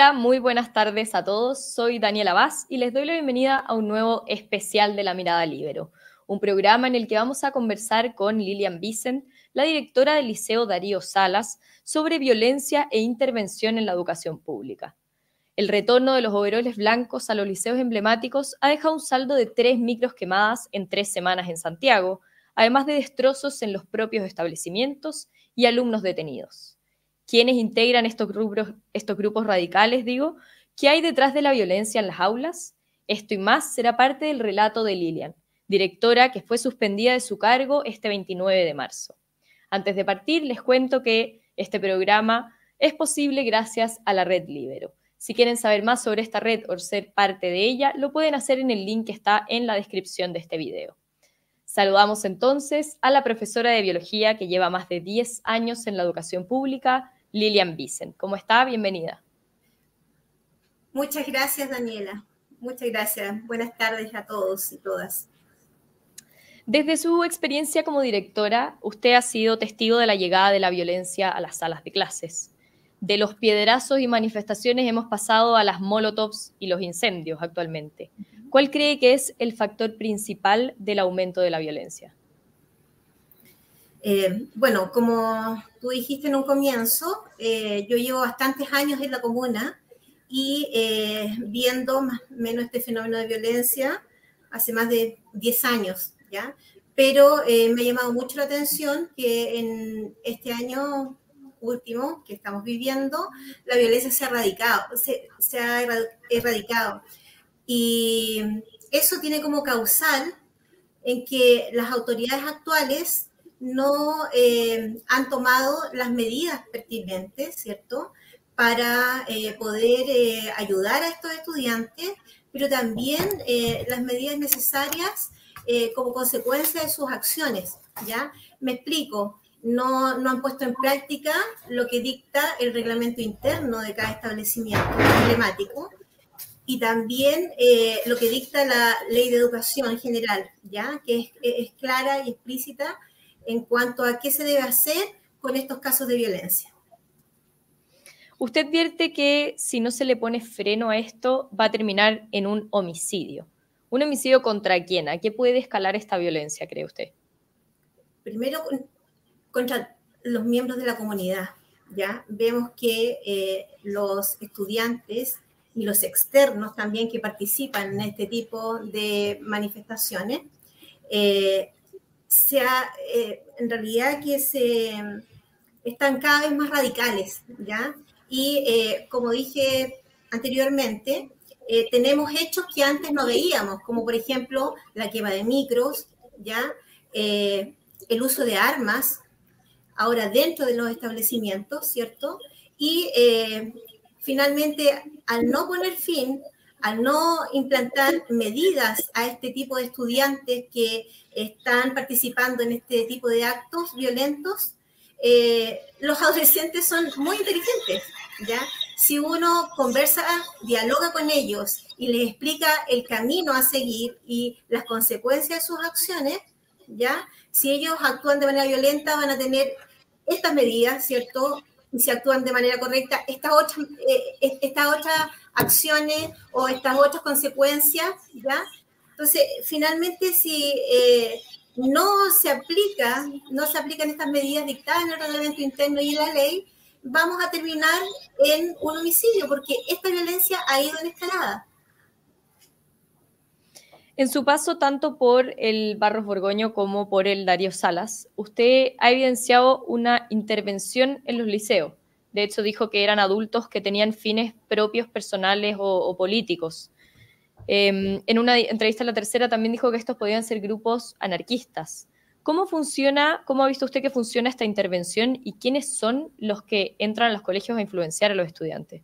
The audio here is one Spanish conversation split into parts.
Hola, muy buenas tardes a todos. Soy Daniela Vaz y les doy la bienvenida a un nuevo especial de La Mirada Libero, un programa en el que vamos a conversar con Lilian Vicent, la directora del Liceo Darío Salas, sobre violencia e intervención en la educación pública. El retorno de los overoles blancos a los liceos emblemáticos ha dejado un saldo de tres micros quemadas en tres semanas en Santiago, además de destrozos en los propios establecimientos y alumnos detenidos. ¿Quiénes integran estos grupos, estos grupos radicales, digo? ¿Qué hay detrás de la violencia en las aulas? Esto y más será parte del relato de Lilian, directora que fue suspendida de su cargo este 29 de marzo. Antes de partir, les cuento que este programa es posible gracias a la red Libero. Si quieren saber más sobre esta red o ser parte de ella, lo pueden hacer en el link que está en la descripción de este video. Saludamos entonces a la profesora de biología que lleva más de 10 años en la educación pública, Lilian Vicent. ¿Cómo está? Bienvenida. Muchas gracias, Daniela. Muchas gracias. Buenas tardes a todos y todas. Desde su experiencia como directora, usted ha sido testigo de la llegada de la violencia a las salas de clases. De los piedrazos y manifestaciones hemos pasado a las molotovs y los incendios actualmente. ¿Cuál cree que es el factor principal del aumento de la violencia? Eh, bueno, como tú dijiste en un comienzo, eh, yo llevo bastantes años en la comuna y eh, viendo más o menos este fenómeno de violencia hace más de 10 años, ¿ya? Pero me ha llamado mucho la atención que en este año último que estamos viviendo, la violencia se ha erradicado, se ha erradicado. Y eso tiene como causal en que las autoridades actuales no eh, han tomado las medidas pertinentes, ¿cierto?, para eh, poder eh, ayudar a estos estudiantes, pero también las medidas necesarias como consecuencia de sus acciones, ¿ya? Me explico, no, no, han puesto en práctica lo que dicta el reglamento interno de cada establecimiento emblemático y también lo que dicta la ley de educación general, ¿ya? Que es, es clara y explícita en cuanto a qué se debe hacer con estos casos de violencia. Usted advierte que si no se le pone freno a esto, va a terminar en un homicidio. ¿Un homicidio contra quién? ¿A qué puede escalar esta violencia, cree usted? Primero, contra los miembros de la comunidad. ¿ya? Vemos que eh, los estudiantes y los externos también que participan en este tipo de manifestaciones eh, sea, eh, en realidad que se, están cada vez más radicales, ¿ya? Y eh, como dije anteriormente, eh, tenemos hechos que antes no veíamos, como por ejemplo la quema de micros, ¿ya? el uso de armas, ahora dentro de los establecimientos, ¿cierto? Y finalmente, al no poner fin al no implantar medidas a este tipo de estudiantes que están participando en este tipo de actos violentos, eh, los adolescentes son muy inteligentes, ¿ya? Si uno conversa, dialoga con ellos y les explica el camino a seguir y las consecuencias de sus acciones, ¿ya? Si ellos actúan de manera violenta, van a tener estas medidas, ¿cierto? Y si actúan de manera correcta, estas otras, eh, estas otras acciones o estas otras consecuencias, ¿ya? Entonces, finalmente, si eh, no se aplica, no se aplican estas medidas dictadas en el reglamento interno y en la ley, vamos a terminar en un homicidio, porque esta violencia ha ido en escalada. En su paso tanto por el Barros Borgoño como por el Darío Salas, usted ha evidenciado una intervención en los liceos. De hecho, dijo que eran adultos que tenían fines propios, personales o, políticos. Em, en una entrevista a la tercera también dijo que estos podían ser grupos anarquistas. ¿Cómo funciona, cómo ha visto usted que funciona esta intervención y quiénes son los que entran a los colegios a influenciar a los estudiantes?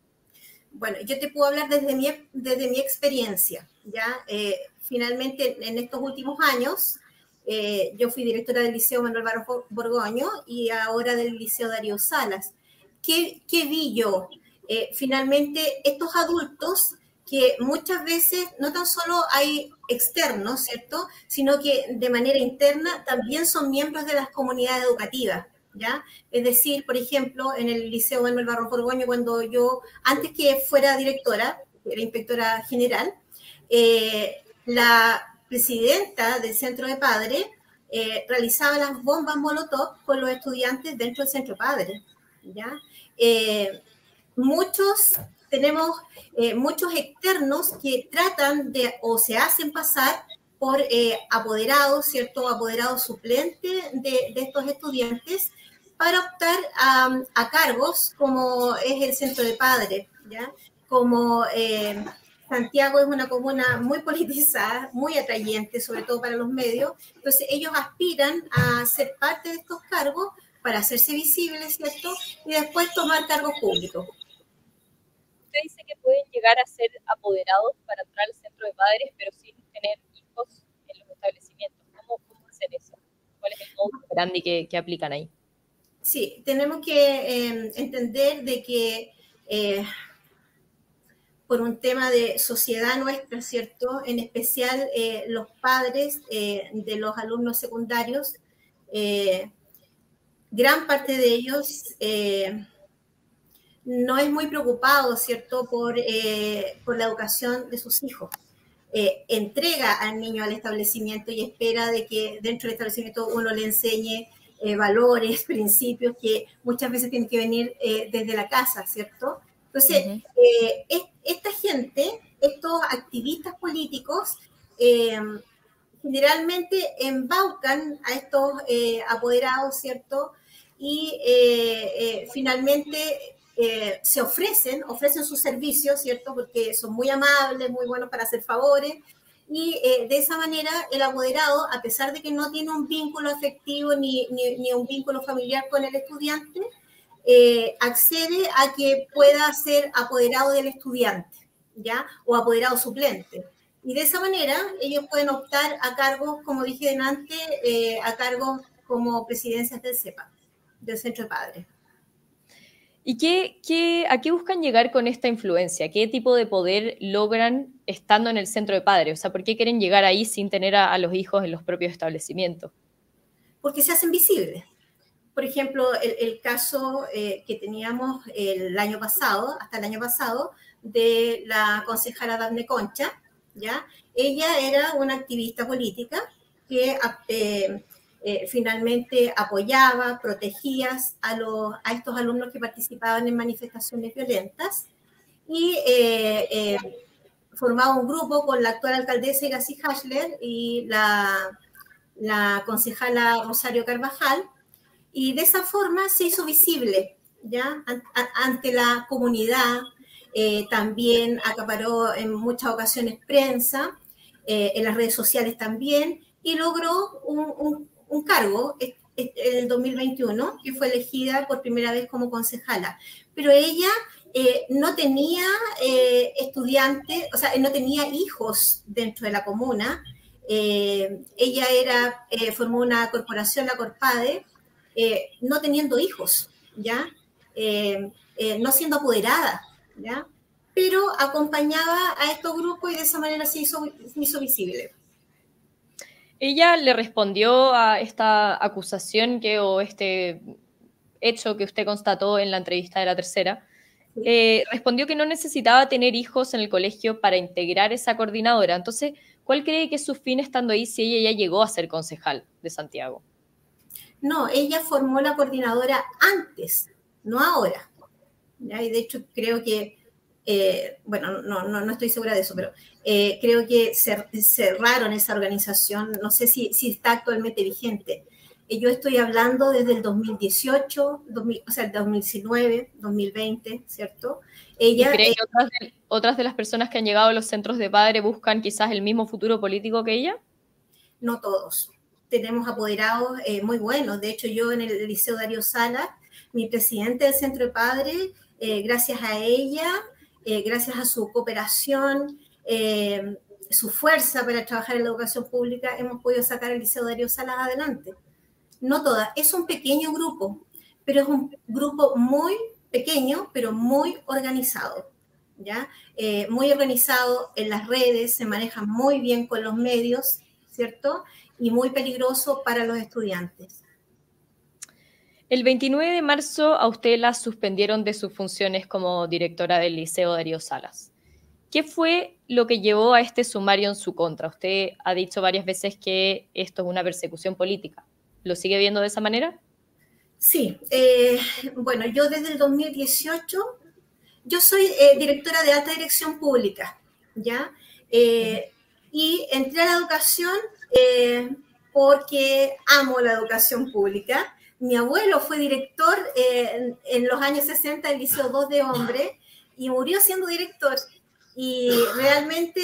Bueno, yo te puedo hablar desde mi, desde mi experiencia. ¿ya? Eh, finalmente, en estos últimos años, eh, yo fui directora del Liceo Manuel Barros Borgoño y ahora del Liceo Darío Salas. ¿qué, vi yo? Eh, finalmente, estos adultos que muchas veces no tan solo hay externos, ¿cierto? Sino que de manera interna también son miembros de las comunidades educativas, ¿ya? Es decir, por ejemplo, en el Liceo Manuel Barro Borgoño, cuando yo, antes que fuera directora, era inspectora general, eh, la presidenta del centro de padres eh, realizaba las bombas Molotov con los estudiantes dentro del centro de padres, ¿ya? Eh, muchos tenemos muchos externos que tratan de o se hacen pasar por apoderados, ¿cierto? Apoderados suplentes de, de, estos estudiantes para optar a, cargos como es el centro de padres. Como eh, Santiago es una comuna muy politizada, muy atrayente, sobre todo para los medios, entonces ellos aspiran a ser parte de estos cargos para hacerse visibles, ¿cierto? Y después tomar cargos públicos. Usted dice que pueden llegar a ser apoderados para entrar al centro de padres, pero sin tener hijos en los establecimientos. ¿Cómo, cómo hacer eso? ¿Cuál es el modo grande que, que aplican ahí? Sí, tenemos que em, entender de que eh, por un tema de sociedad nuestra, ¿cierto? En especial eh, los padres eh, de los alumnos secundarios, gran parte de ellos no es muy preocupado, ¿cierto?, por, por la educación de sus hijos. entrega al niño al establecimiento y espera de que dentro del establecimiento uno le enseñe eh, valores, principios que muchas veces tienen que venir eh, desde la casa, ¿cierto? Entonces, eh, esta gente, estos activistas políticos, generalmente embaucan a estos apoderados, ¿cierto? Y finalmente se ofrecen, ofrecen sus servicios, ¿cierto? Porque son muy amables, muy buenos para hacer favores, y eh, de esa manera el apoderado, a pesar de que no tiene un vínculo afectivo ni, ni, un vínculo familiar con el estudiante, eh, accede a que pueda ser apoderado del estudiante, ¿ya? O apoderado suplente. Y de esa manera ellos pueden optar a cargos, como dije antes, eh, a cargos como presidencias del CEPA, del Centro de Padres. ¿Y qué, qué, a qué buscan llegar con esta influencia? ¿Qué tipo de poder logran estando en el centro de padres? O sea, ¿por qué quieren llegar ahí sin tener a, los hijos en los propios establecimientos? Porque se hacen visibles. Por ejemplo, el, caso eh, que teníamos el año pasado, hasta el año pasado, de la concejala Daphne Concha, ¿ya? Ella era una activista política que eh, eh, finalmente apoyaba, protegía a, los, a estos alumnos que participaban en manifestaciones violentas y eh, eh, formaba un grupo con la actual alcaldesa Igacy Hashler y la, la concejala Rosario Carvajal y de esa forma se hizo visible ya ante la comunidad también acaparó en muchas ocasiones prensa en las redes sociales también y logró un, un cargo en el 2021, que fue elegida por primera vez como concejala, pero ella eh, no tenía eh, estudiantes, o sea, no tenía hijos dentro de la comuna. Eh, ella era, formó una corporación, la Corpade, no teniendo hijos, ¿ya? no siendo apoderada, ¿ya? Pero acompañaba a estos grupos y de esa manera se hizo, se hizo visible. Ella le respondió a esta acusación que, o este hecho que usted constató en la entrevista de la tercera. Eh, respondió que no necesitaba tener hijos en el colegio para integrar esa coordinadora. Entonces, ¿cuál cree que es su fin estando ahí si ella ya llegó a ser concejal de Santiago? No, ella formó la coordinadora antes, no ahora. Y de hecho creo que eh, bueno, no, no, no, estoy segura de eso, pero eh, creo que cerraron esa organización, no sé si, si está actualmente vigente. Eh, yo estoy hablando desde el 2018, o sea, el 2019, 2020, ¿cierto? Ella, ¿Cree que otras de, otras de, las personas que han llegado a los centros de padre buscan quizás el mismo futuro político que ella? No todos. Tenemos apoderados muy buenos. De hecho, yo en el Liceo Darío Sala, mi presidente del centro de padres, gracias a ella, eh, gracias a su cooperación, eh, su fuerza para trabajar en la educación pública, hemos podido sacar el Liceo Darío Salas adelante. No todas, es un pequeño grupo, pero es un grupo muy pequeño, pero muy organizado. ¿ya? Eh, muy organizado en las redes, se maneja muy bien con los medios, ¿cierto? Y muy peligroso para los estudiantes. El 29 de marzo a usted la suspendieron de sus funciones como directora del Liceo Darío Salas. ¿Qué fue lo que llevó a este sumario en su contra? Usted ha dicho varias veces que esto es una persecución política. ¿Lo sigue viendo de esa manera? Sí, eh, bueno, yo desde el 2018, yo soy eh, directora de alta dirección pública, ¿ya? Eh, y entré a la educación porque amo la educación pública. Mi abuelo fue director en los años 60 del Liceo 2 de Hombre y murió siendo director. Y realmente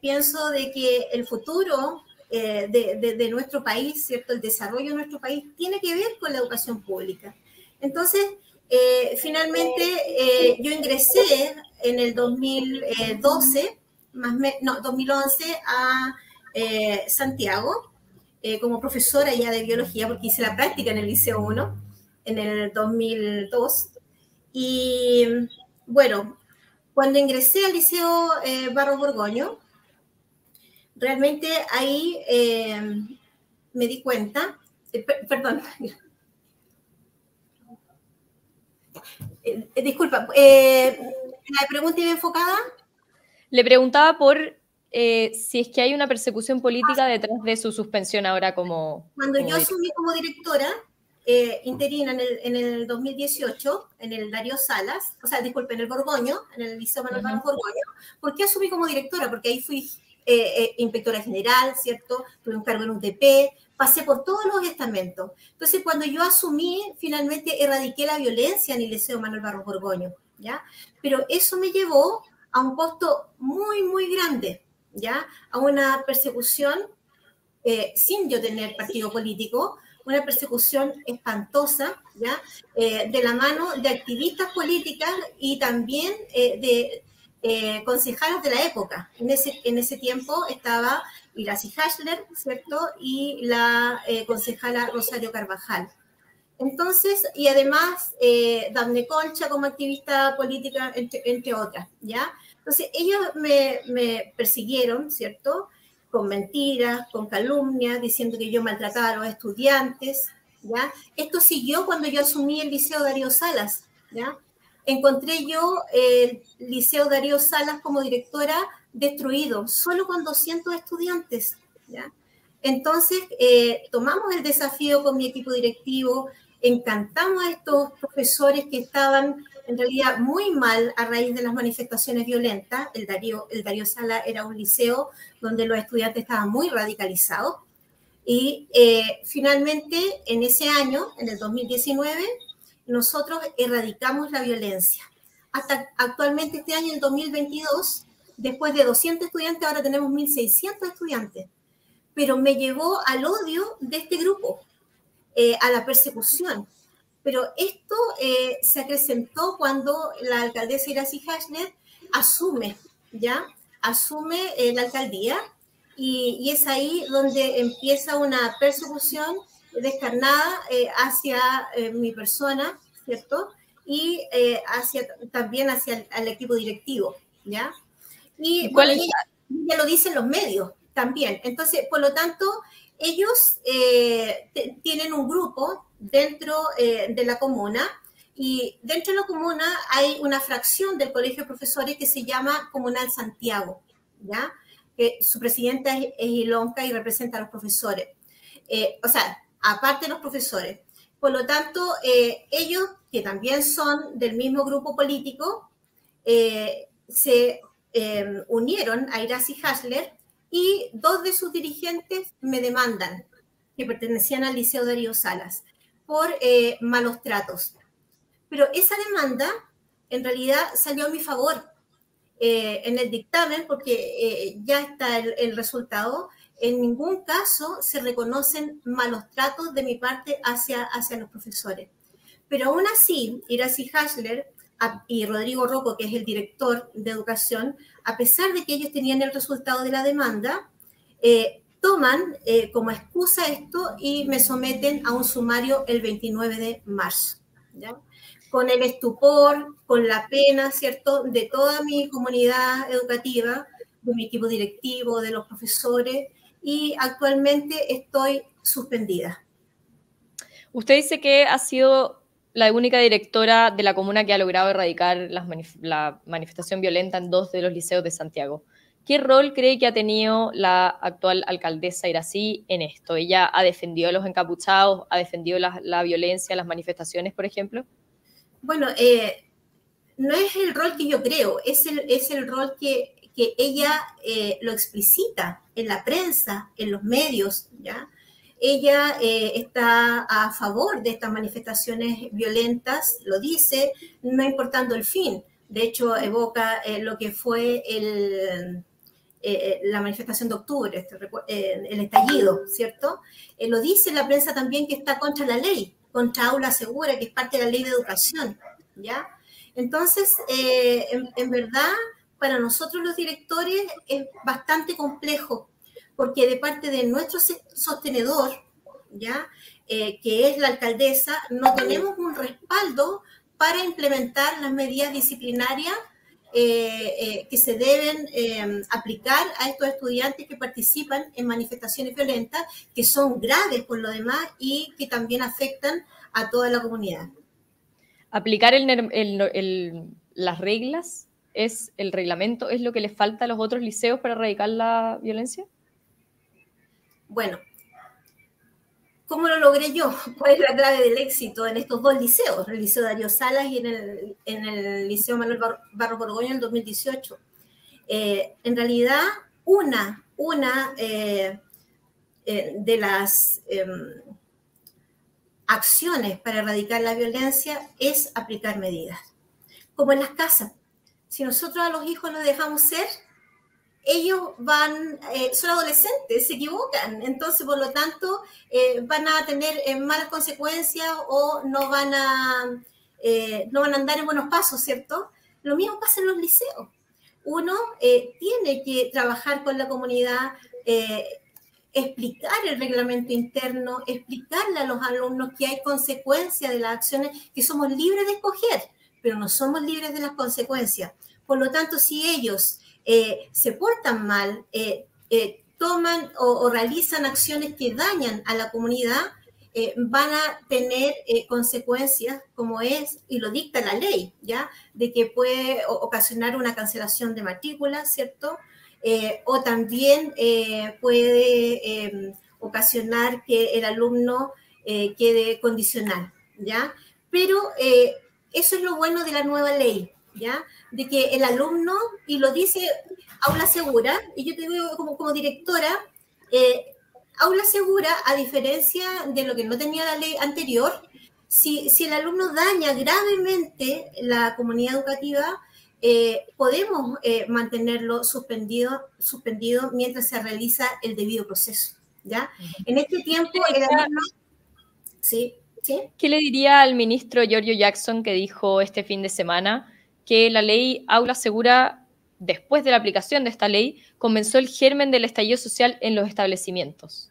pienso de que el futuro eh, de, nuestro país, ¿cierto? El desarrollo de nuestro país tiene que ver con la educación pública. Entonces, eh, finalmente eh, yo ingresé en el 2012, más no, 2011 a Santiago como profesora ya de biología, porque hice la práctica en el Liceo 1 en el 2002. Y bueno, cuando ingresé al Liceo Barro Borgoño, realmente ahí eh, me di cuenta, eh, perdón, eh, disculpa, la pregunta iba enfocada. Le preguntaba por si es que hay una persecución política detrás de su suspensión ahora como... Cuando yo asumí como directora interina en el, en el, 2018, en el Darío Salas, o sea, disculpe, en el Borgoño, en el Liceo Manuel uh Borgoño, ¿por qué asumí como directora? Porque ahí fui eh, eh, inspectora general, ¿cierto? Tuve un cargo en un TP, pasé por todos los estamentos. Entonces, cuando yo asumí, finalmente erradiqué la violencia en el Liceo Manuel Barros Borgoño, ¿ya? Pero eso me llevó a un costo muy, muy grande, ¿ya? A una persecución eh, sin yo tener partido político, una persecución espantosa, ¿ya? de la mano de activistas políticas y también de eh, concejalas de la época. En ese, en ese tiempo estaba Iracy Hashler, ¿cierto? Y la eh, concejala Rosario Carvajal. Entonces, y además eh, Concha como activista política, entre, otras, ¿ya? Entonces, ellos me, me, persiguieron, ¿cierto? Con mentiras, con calumnias, diciendo que yo maltrataba a los estudiantes, ¿ya? Esto siguió cuando yo asumí el Liceo Darío Salas, ¿ya? encontré yo el Liceo Darío Salas como directora destruido, solo con 200 estudiantes. ¿ya? Entonces, eh, tomamos el desafío con mi equipo directivo, encantamos a estos profesores que estaban en realidad muy mal a raíz de las manifestaciones violentas. El Darío, el Darío Sala era un liceo donde los estudiantes estaban muy radicalizados. Y eh, finalmente, en ese año, en el 2019, nosotros erradicamos la violencia. Hasta actualmente este año, en 2022, después de 200 estudiantes, ahora tenemos 1.600 estudiantes. Pero me llevó al odio de este grupo, eh, a la persecución. Pero esto eh, se acrecentó cuando la alcaldesa Iracy Hashner asume, ¿ya? Asume eh, la alcaldía y, y, es ahí donde empieza una persecución descarnada eh, hacia eh, mi persona, ¿cierto? Y eh, hacia, también hacia el, equipo directivo, ¿ya? Y ¿Cuál ya, lo dicen los medios también. Entonces, por lo tanto, ellos tienen un grupo dentro de la comuna y dentro de la comuna hay una fracción del Colegio de Profesores que se llama Comunal Santiago, ¿ya? Que su presidenta es, Ilonca y representa a los profesores. o sea, aparte de los profesores. Por lo tanto, eh, ellos, que también son del mismo grupo político, eh, se eh, unieron a Iracy Hasler y dos de sus dirigentes me demandan, que pertenecían al Liceo Darío Salas, por malos tratos. Pero esa demanda en realidad salió a mi favor en el dictamen, porque ya está el, resultado, en ningún caso se reconocen malos tratos de mi parte hacia, hacia los profesores. Pero aún así, Iracy Hasler y Rodrigo Rocco, que es el director de educación, a pesar de que ellos tenían el resultado de la demanda, eh, toman eh, como excusa esto y me someten a un sumario el 29 de marzo. Con el estupor, con la pena, ¿cierto?, de toda mi comunidad educativa, de mi equipo directivo, de los profesores, y actualmente estoy suspendida. Usted dice que ha sido la única directora de la comuna que ha logrado erradicar la manifestación violenta en dos de los liceos de Santiago. ¿Qué rol cree que ha tenido la actual alcaldesa Irací en esto? ¿Ella ha defendido a los encapuchados, ha defendido la, violencia, las manifestaciones, por ejemplo? Bueno, eh, no es el rol que yo creo, es el, es el rol que, que ella eh, lo explicita en la prensa, en los medios, ¿ya? Ella eh, está a favor de estas manifestaciones violentas, lo dice, no importando el fin. De hecho, evoca lo que fue eh, la manifestación de octubre, este, eh, el estallido, ¿cierto? Eh, lo dice la prensa también que está contra la ley, contra aula segura, que es parte de la ley de educación, ¿ya? Entonces, en, verdad, para nosotros los directores es bastante complejo, porque de parte de nuestro sostenedor, ¿ya? que es la alcaldesa, no tenemos un respaldo para implementar las medidas disciplinarias eh, eh, que se deben eh, aplicar a estos estudiantes que participan en manifestaciones violentas, que son graves por lo demás y que también afectan a toda la comunidad. Aplicar las reglas es el reglamento, es lo que les falta a los otros liceos para erradicar la violencia? Bueno, ¿Cómo lo logré yo? ¿Cuál es la clave del éxito en estos dos liceos, el Liceo Darío Salas y en el, en el Liceo Manuel Barro Borgoño en el 2018? Eh, en realidad, una, una eh, eh, de las em, acciones para erradicar la violencia es aplicar medidas, como en las casas. Si nosotros a los hijos los dejamos ser, ellos van, eh, son adolescentes, se equivocan, entonces por lo tanto eh, van a tener eh, malas consecuencias o no van, a, no van a andar en buenos pasos, ¿cierto? Lo mismo pasa en los liceos. Uno tiene que trabajar con la comunidad, explicar el reglamento interno, explicarle a los alumnos que hay consecuencias de las acciones, que somos libres de escoger, pero no somos libres de las consecuencias. Por lo tanto, si ellos eh, se portan mal, eh, eh, toman o, realizan acciones que dañan a la comunidad, van a tener consecuencias como es, y lo dicta la ley, ¿ya? De que puede ocasionar una cancelación de matrícula, ¿cierto? o también puede em, ocasionar que el alumno quede condicional, ¿ya? Pero eso es lo bueno de la nueva ley, ¿ya? De que el alumno, y lo dice Aula Segura, y yo te digo como, como directora, eh, Aula Segura, a diferencia de lo que no tenía la ley anterior, si, si el alumno daña gravemente la comunidad educativa, eh, podemos eh, mantenerlo suspendido, suspendido mientras se realiza el debido proceso. ¿ya? En este tiempo, el alumno... ¿Sí? ¿Sí? ¿Qué le diría al ministro Giorgio Jackson que dijo este fin de semana que la ley Aula Segura, después de la aplicación de esta ley, comenzó el germen del estallido social en los establecimientos.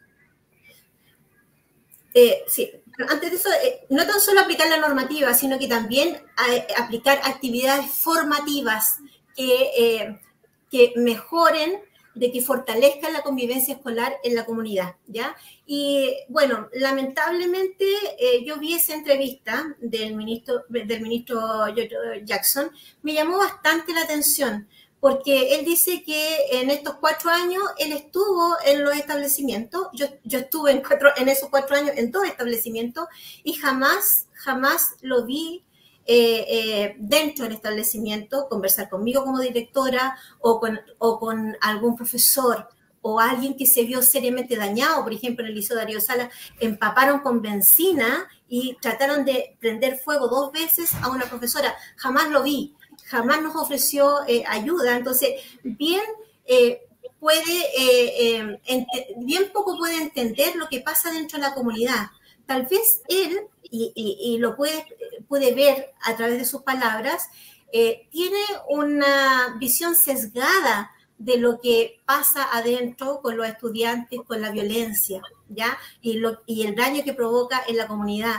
Eh, sí, antes de eso, eh, no tan solo aplicar la normativa, sino que también eh, aplicar actividades formativas que, que mejoren de que fortalezca la convivencia escolar en la comunidad, ¿ya? Y bueno, lamentablemente eh, yo vi esa entrevista del ministro, del ministro Jackson, me llamó bastante la atención, porque él dice que en estos cuatro años él estuvo en los establecimientos, yo, yo estuve en, cuatro, en esos cuatro años en dos establecimientos y jamás, jamás lo vi eh, eh, dentro del establecimiento, conversar conmigo como directora o con, o con algún profesor o alguien que se vio seriamente dañado, por ejemplo, en el Liceo Darío Sala, empaparon con benzina y trataron de prender fuego dos veces a una profesora. Jamás lo vi, jamás nos ofreció eh, ayuda. Entonces, bien puede, bien poco puede entender lo que pasa dentro de la comunidad. Tal vez él, y, lo puede, puede ver a través de sus palabras, eh, tiene una visión sesgada de lo que pasa adentro con los estudiantes, con la violencia, ¿ya? Y, lo, y el daño que provoca en la comunidad.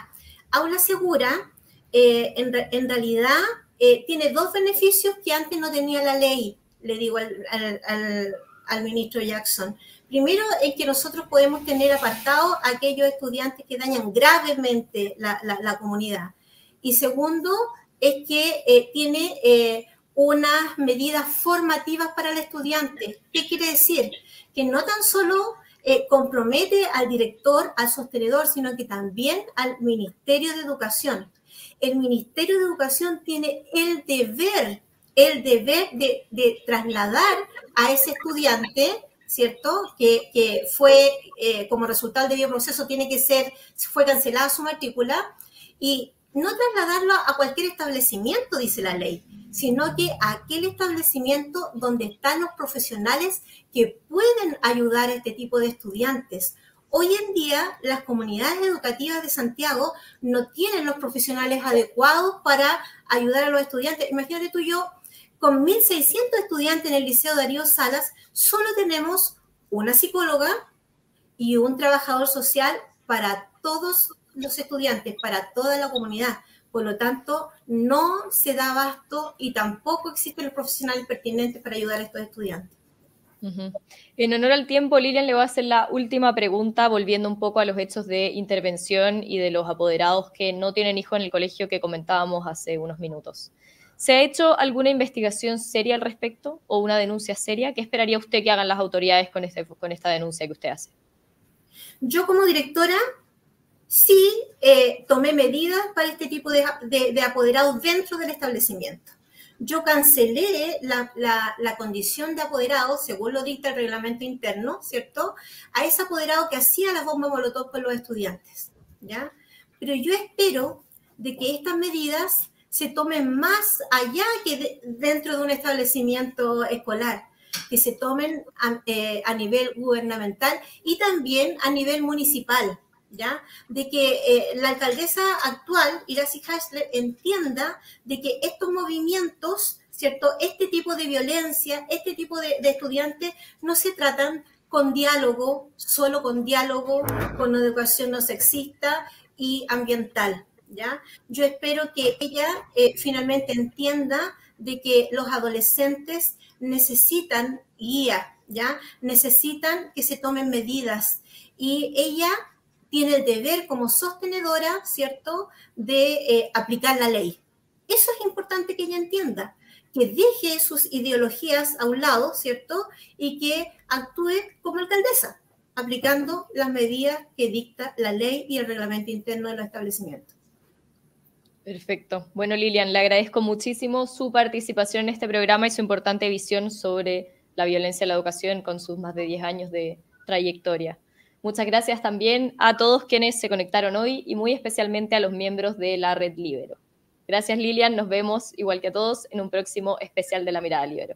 Aula Segura, eh, en, realidad, eh, tiene dos beneficios que antes no tenía la ley, le digo al, al ministro Jackson. Primero es que nosotros podemos tener apartados a aquellos estudiantes que dañan gravemente la, comunidad. Y segundo es que eh, tiene eh, unas medidas formativas para el estudiante. ¿Qué quiere decir? Que no tan solo eh, compromete al director, al sostenedor, sino que también al Ministerio de Educación. El Ministerio de Educación tiene el deber, el deber de, trasladar a ese estudiante, ¿cierto? Que, fue, eh, como resultado del proceso, tiene que ser, fue cancelada su matrícula, y no trasladarlo a cualquier establecimiento, dice la ley, sino que a aquel establecimiento donde están los profesionales que pueden ayudar a este tipo de estudiantes. Hoy en día las comunidades educativas de Santiago no tienen los profesionales adecuados para ayudar a los estudiantes. Imagínate tú y yo, con 1.600 estudiantes en el Liceo Darío Salas, solo tenemos una psicóloga y un trabajador social para todos los estudiantes, para toda la comunidad. Por lo tanto, no se da abasto y tampoco existen los profesionales pertinentes para ayudar a estos estudiantes. En honor al tiempo, Lilian le va a hacer la última pregunta, volviendo un poco a los hechos de intervención y de los apoderados que no tienen hijo en el colegio que comentábamos hace unos minutos. ¿Se ha hecho alguna investigación seria al respecto o una denuncia seria? ¿Qué esperaría usted que hagan las autoridades con, este, esta denuncia que usted hace? Yo como directora sí eh, tomé medidas para este tipo de, apoderados dentro del establecimiento. Yo cancelé la, condición de apoderado, según lo dicta el reglamento interno, ¿cierto? A ese apoderado que hacía las bombas molotov con los estudiantes, ¿ya? Pero yo espero de que estas medidas se tomen más allá que dentro de un establecimiento escolar, que se tomen a, eh, a nivel gubernamental y también a nivel municipal, ¿ya? De que eh, la alcaldesa actual, Iracy Hasler, entienda de que estos movimientos, ¿cierto? Este tipo de violencia, este tipo de, estudiantes no se tratan con diálogo, solo con diálogo, con educación no sexista y ambiental, ¿ya? Yo espero que ella eh, finalmente entienda de que los adolescentes necesitan guía, ¿ya? Necesitan que se tomen medidas y ella tiene el deber como sostenedora, ¿cierto?, de eh, aplicar la ley. Eso es importante que ella entienda, que deje sus ideologías a un lado, ¿cierto?, y que actúe como alcaldesa, aplicando las medidas que dicta la ley y el reglamento interno de los establecimientos. Perfecto. Bueno, Lilian, le agradezco muchísimo su participación en este programa y su importante visión sobre la violencia en la educación con sus más de 10 años de trayectoria. Muchas gracias también a todos quienes se conectaron hoy y muy especialmente a los miembros de la Red Libero. Gracias Lilian, nos vemos igual que a todos en un próximo especial de la Mirada Libero.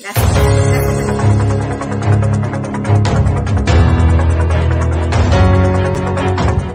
Gracias.